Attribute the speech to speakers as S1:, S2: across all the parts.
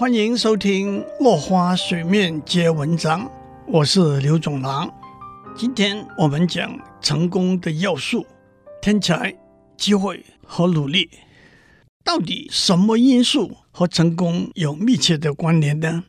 S1: 欢迎收听《落花水面皆文章》，我是刘总郎。今天我们讲成功的要素：天才、机会和努力。到底什么因素和成功有密切的关联呢？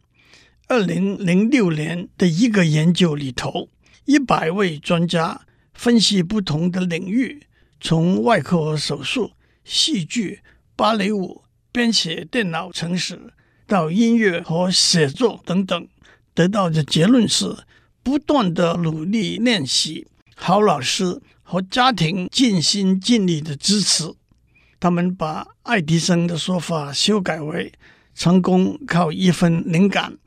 S1: 二零零六年的一个研究里头，一百位专家分析不同的领域，从外科手术、戏剧、芭蕾舞、编写电脑程式。到音乐和写作等等，得到的结论是：不断的努力练习，好老师和家庭尽心尽力的支持。他们把爱迪生的说法修改为：成功靠一分灵感，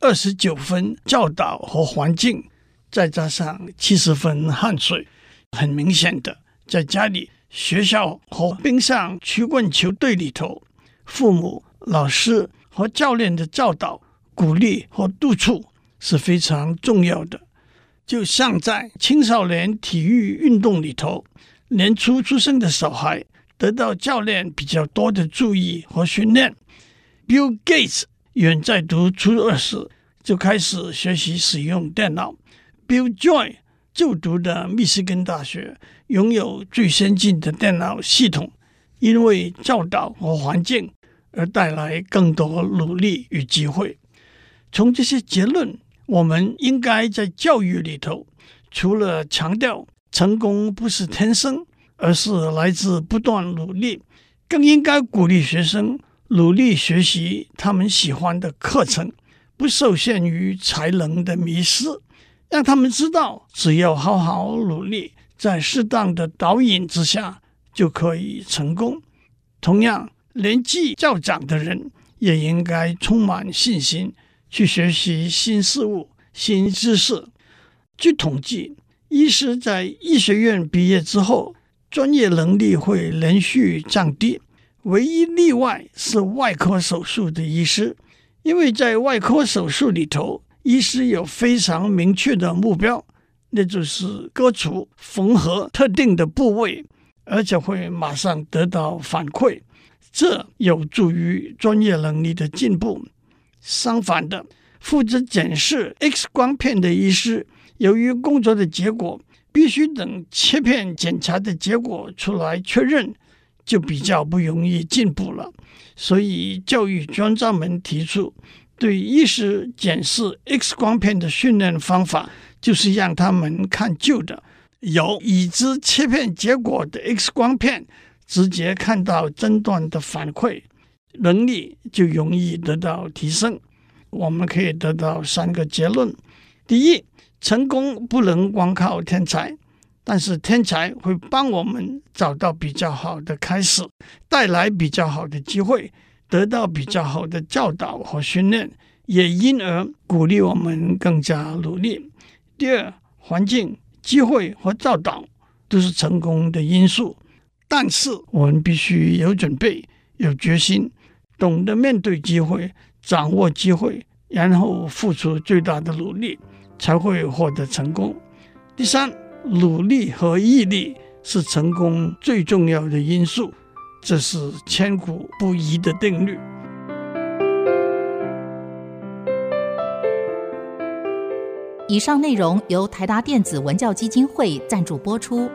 S1: 二十九分教导和环境，再加上七十分汗水。很明显的，在家里、学校和冰上曲棍球队里头，父母、老师。和教练的教导、鼓励和督促是非常重要的。就像在青少年体育运动里头，年初出生的小孩得到教练比较多的注意和训练。Bill Gates 远在读初二时就开始学习使用电脑。Bill Joy 就读的密歇根大学拥有最先进的电脑系统，因为教导和环境。而带来更多努力与机会。从这些结论，我们应该在教育里头，除了强调成功不是天生，而是来自不断努力，更应该鼓励学生努力学习他们喜欢的课程，不受限于才能的迷失，让他们知道，只要好好努力，在适当的导引之下，就可以成功。同样。年纪较长的人也应该充满信心去学习新事物、新知识。据统计，医师在医学院毕业之后，专业能力会连续降低。唯一例外是外科手术的医师，因为在外科手术里头，医师有非常明确的目标，那就是割除、缝合特定的部位，而且会马上得到反馈。这有助于专业能力的进步。相反的，负责检视 X 光片的医师，由于工作的结果必须等切片检查的结果出来确认，就比较不容易进步了。所以，教育专家们提出，对医师检视 X 光片的训练方法，就是让他们看旧的、有已知切片结果的 X 光片。直接看到诊断的反馈，能力就容易得到提升。我们可以得到三个结论：第一，成功不能光靠天才，但是天才会帮我们找到比较好的开始，带来比较好的机会，得到比较好的教导和训练，也因而鼓励我们更加努力。第二，环境、机会和教导都是成功的因素。但是我们必须有准备、有决心，懂得面对机会、掌握机会，然后付出最大的努力，才会获得成功。第三，努力和毅力是成功最重要的因素，这是千古不移的定律。
S2: 以上内容由台达电子文教基金会赞助播出。